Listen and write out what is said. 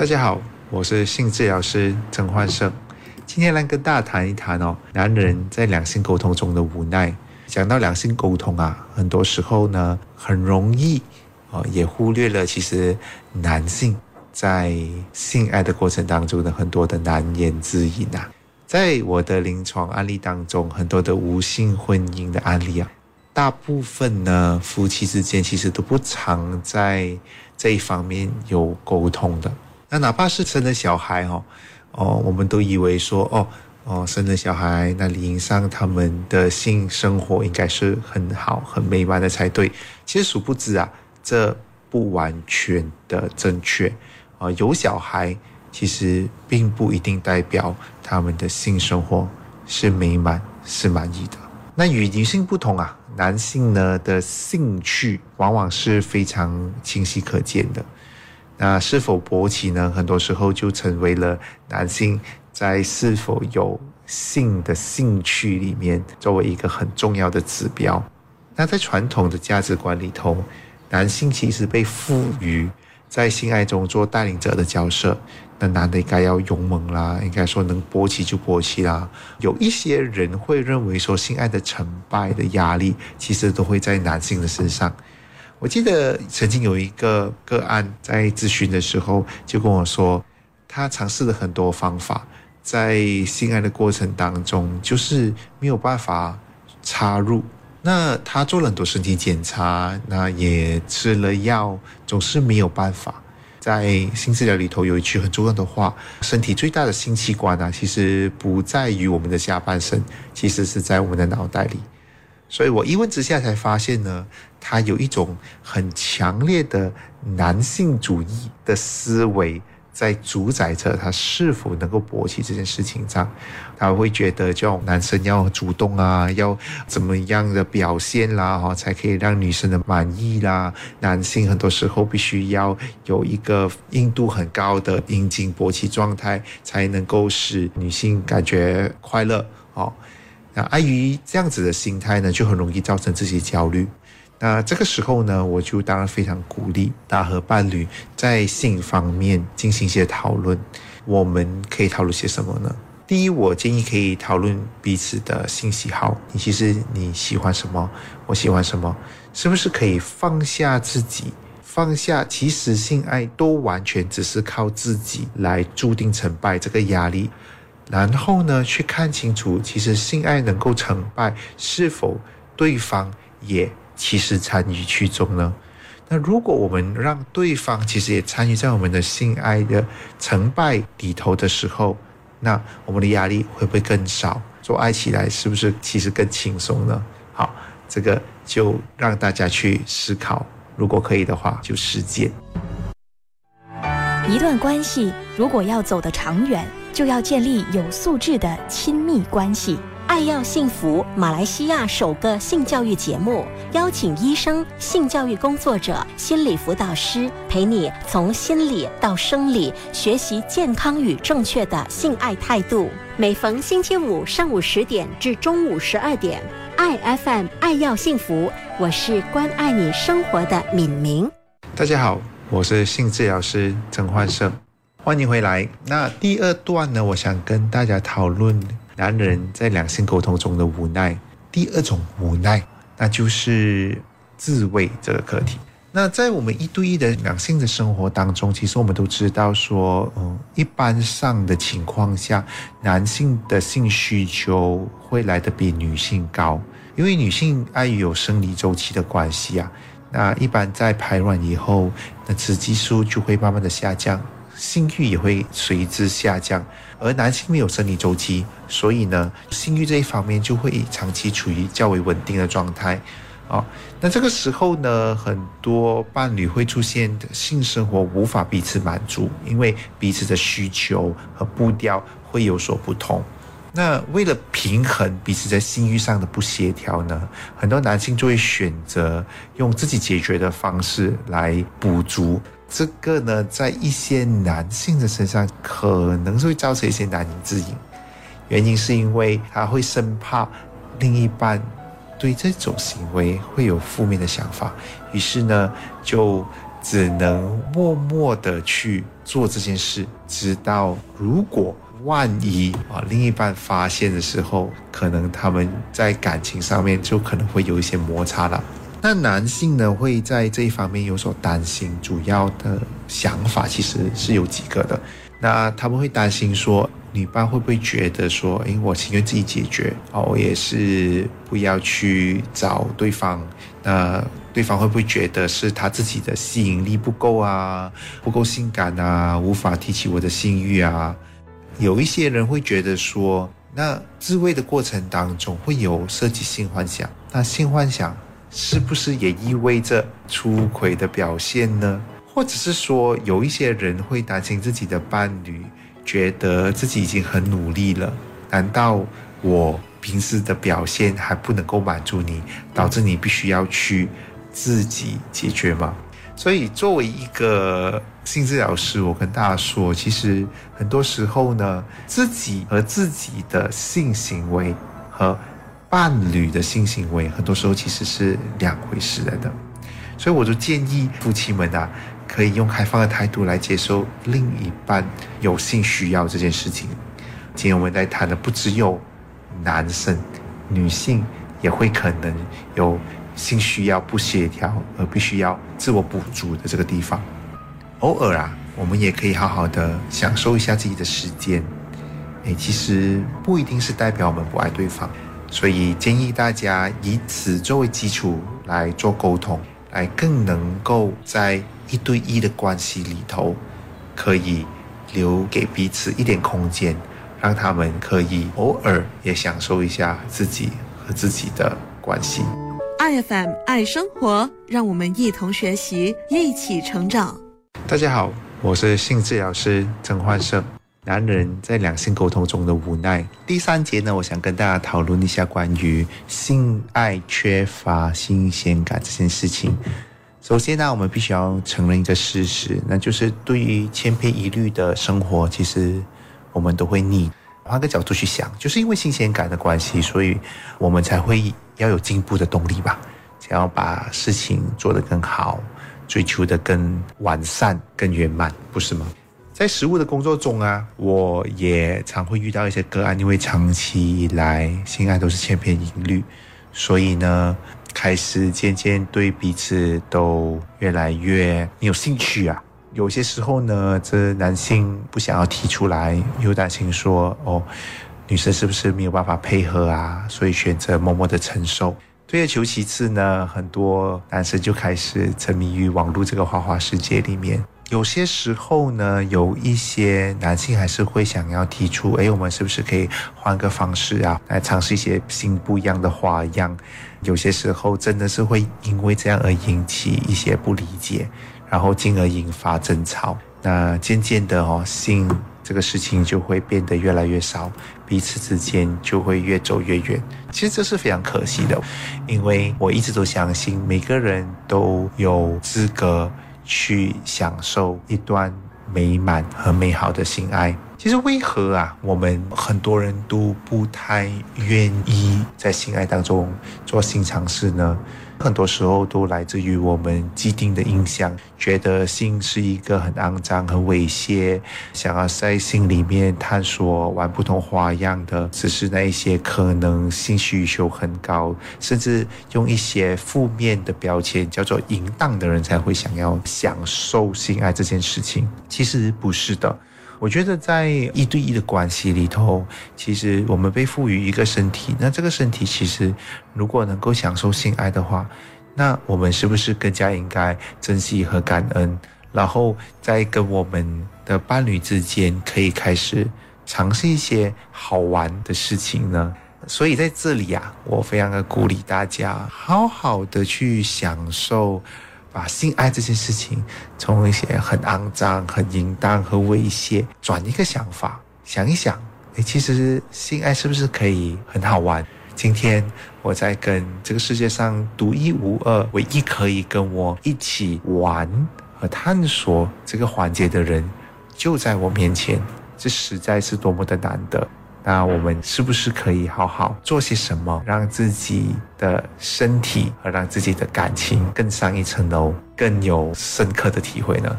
大家好，我是性治疗师曾焕胜，今天来跟大家谈一谈哦，男人在两性沟通中的无奈。讲到两性沟通啊，很多时候呢，很容易哦，也忽略了其实男性在性爱的过程当中的很多的难言之隐啊。在我的临床案例当中，很多的无性婚姻的案例啊，大部分呢夫妻之间其实都不常在这一方面有沟通的。那哪怕是生了小孩哦，哦，我们都以为说哦哦生了小孩，那理应上他们的性生活应该是很好很美满的才对。其实殊不知啊，这不完全的正确啊，有小孩。其实并不一定代表他们的性生活是美满、是满意的。那与女性不同啊，男性呢的兴趣往往是非常清晰可见的。那是否勃起呢？很多时候就成为了男性在是否有性的兴趣里面作为一个很重要的指标。那在传统的价值观里头，男性其实被赋予在性爱中做带领者的角色。那男的应该要勇猛啦，应该说能勃起就勃起啦。有一些人会认为说，性爱的成败的压力其实都会在男性的身上。我记得曾经有一个个案在咨询的时候就跟我说，他尝试了很多方法，在性爱的过程当中就是没有办法插入。那他做了很多身体检查，那也吃了药，总是没有办法。在性治疗里头有一句很重要的话：身体最大的性器官啊，其实不在于我们的下半身，其实是在我们的脑袋里。所以我一问之下才发现呢，他有一种很强烈的男性主义的思维。在主宰着他是否能够勃起这件事情上，他会觉得叫男生要主动啊，要怎么样的表现啦，哈，才可以让女生的满意啦。男性很多时候必须要有一个硬度很高的阴茎勃起状态，才能够使女性感觉快乐。哦，那碍于这样子的心态呢，就很容易造成这些焦虑。那这个时候呢，我就当然非常鼓励他和伴侣在性方面进行一些讨论。我们可以讨论些什么呢？第一，我建议可以讨论彼此的性喜好。你其实你喜欢什么？我喜欢什么？是不是可以放下自己，放下其实性爱都完全只是靠自己来注定成败这个压力，然后呢，去看清楚其实性爱能够成败，是否对方也。其实参与其中呢？那如果我们让对方其实也参与在我们的性爱的成败里头的时候，那我们的压力会不会更少？做爱起来是不是其实更轻松呢？好，这个就让大家去思考。如果可以的话，就实践。一段关系如果要走得长远，就要建立有素质的亲密关系。爱要幸福，马来西亚首个性教育节目，邀请医生、性教育工作者、心理辅导师陪你从心理到生理学习健康与正确的性爱态度。每逢星期五上午十点至中午十二点，爱 FM 爱要幸福，我是关爱你生活的敏明。大家好，我是性治疗师曾焕胜，欢迎回来。那第二段呢，我想跟大家讨论。男人在两性沟通中的无奈，第二种无奈，那就是自慰这个课题。那在我们一对一的两性的生活当中，其实我们都知道说，嗯，一般上的情况下，男性的性需求会来的比女性高，因为女性碍于有生理周期的关系啊，那一般在排卵以后，那雌激素就会慢慢的下降。性欲也会随之下降，而男性没有生理周期，所以呢，性欲这一方面就会长期处于较为稳定的状态。啊，那这个时候呢，很多伴侣会出现性生活无法彼此满足，因为彼此的需求和步调会有所不同。那为了平衡彼此在性欲上的不协调呢，很多男性就会选择用自己解决的方式来补足。这个呢，在一些男性的身上，可能会造成一些难言之隐。原因是因为他会生怕另一半对这种行为会有负面的想法，于是呢，就只能默默的去做这件事，直到如果万一啊另一半发现的时候，可能他们在感情上面就可能会有一些摩擦了。那男性呢会在这一方面有所担心，主要的想法其实是有几个的。那他们会担心说，女伴会不会觉得说，诶，我情愿自己解决哦，我也是不要去找对方。那对方会不会觉得是他自己的吸引力不够啊，不够性感啊，无法提起我的性欲啊？有一些人会觉得说，那自慰的过程当中会有涉及性幻想，那性幻想是不是也意味着出轨的表现呢？或者是说，有一些人会担心自己的伴侣觉得自己已经很努力了，难道我平时的表现还不能够满足你，导致你必须要去自己解决吗？所以，作为一个性治疗师，我跟大家说，其实很多时候呢，自己和自己的性行为和伴侣的性行为，很多时候其实是两回事来的。所以，我就建议夫妻们啊。可以用开放的态度来接受另一半有性需要这件事情。今天我们在谈的不只有男生，女性也会可能有性需要不协调而必须要自我补足的这个地方。偶尔啊，我们也可以好好的享受一下自己的时间。哎，其实不一定是代表我们不爱对方，所以建议大家以此作为基础来做沟通，来更能够在。一对一的关系里头，可以留给彼此一点空间，让他们可以偶尔也享受一下自己和自己的关系。iFM 爱生活，让我们一同学习，一起成长。大家好，我是性治疗师曾焕胜。男人在两性沟通中的无奈。第三节呢，我想跟大家讨论一下关于性爱缺乏新鲜感这件事情。首先呢，我们必须要承认一个事实，那就是对于千篇一律的生活，其实我们都会腻。换个角度去想，就是因为新鲜感的关系，所以我们才会要有进步的动力吧，想要把事情做得更好，追求的更完善、更圆满，不是吗？在实务的工作中啊，我也常会遇到一些个案，因为长期以来性爱都是千篇一律，所以呢。开始渐渐对彼此都越来越没有兴趣啊！有些时候呢，这男性不想要提出来，又担心说哦，女生是不是没有办法配合啊？所以选择默默的承受。退而求其次呢，很多男生就开始沉迷于网络这个花花世界里面。有些时候呢，有一些男性还是会想要提出，哎，我们是不是可以换个方式啊，来尝试一些新不一样的花样？有些时候真的是会因为这样而引起一些不理解，然后进而引发争吵。那渐渐的哦，性这个事情就会变得越来越少，彼此之间就会越走越远。其实这是非常可惜的，因为我一直都相信每个人都有资格。去享受一段美满和美好的性爱。其实为何啊，我们很多人都不太愿意在性爱当中做性尝试呢？很多时候都来自于我们既定的印象，觉得性是一个很肮脏、很猥亵，想要在性里面探索、玩不同花样的，只是那一些可能性需求很高，甚至用一些负面的标签叫做淫荡的人才会想要享受性爱这件事情。其实不是的。我觉得在一对一的关系里头，其实我们被赋予一个身体，那这个身体其实如果能够享受性爱的话，那我们是不是更加应该珍惜和感恩，然后在跟我们的伴侣之间可以开始尝试一些好玩的事情呢？所以在这里啊，我非常的鼓励大家，好好的去享受。把性爱这件事情从一些很肮脏、很淫荡和猥亵，转一个想法，想一想，诶，其实性爱是不是可以很好玩？今天我在跟这个世界上独一无二、唯一可以跟我一起玩和探索这个环节的人，就在我面前，这实在是多么的难得。那我们是不是可以好好做些什么，让自己的身体和让自己的感情更上一层楼，更有深刻的体会呢？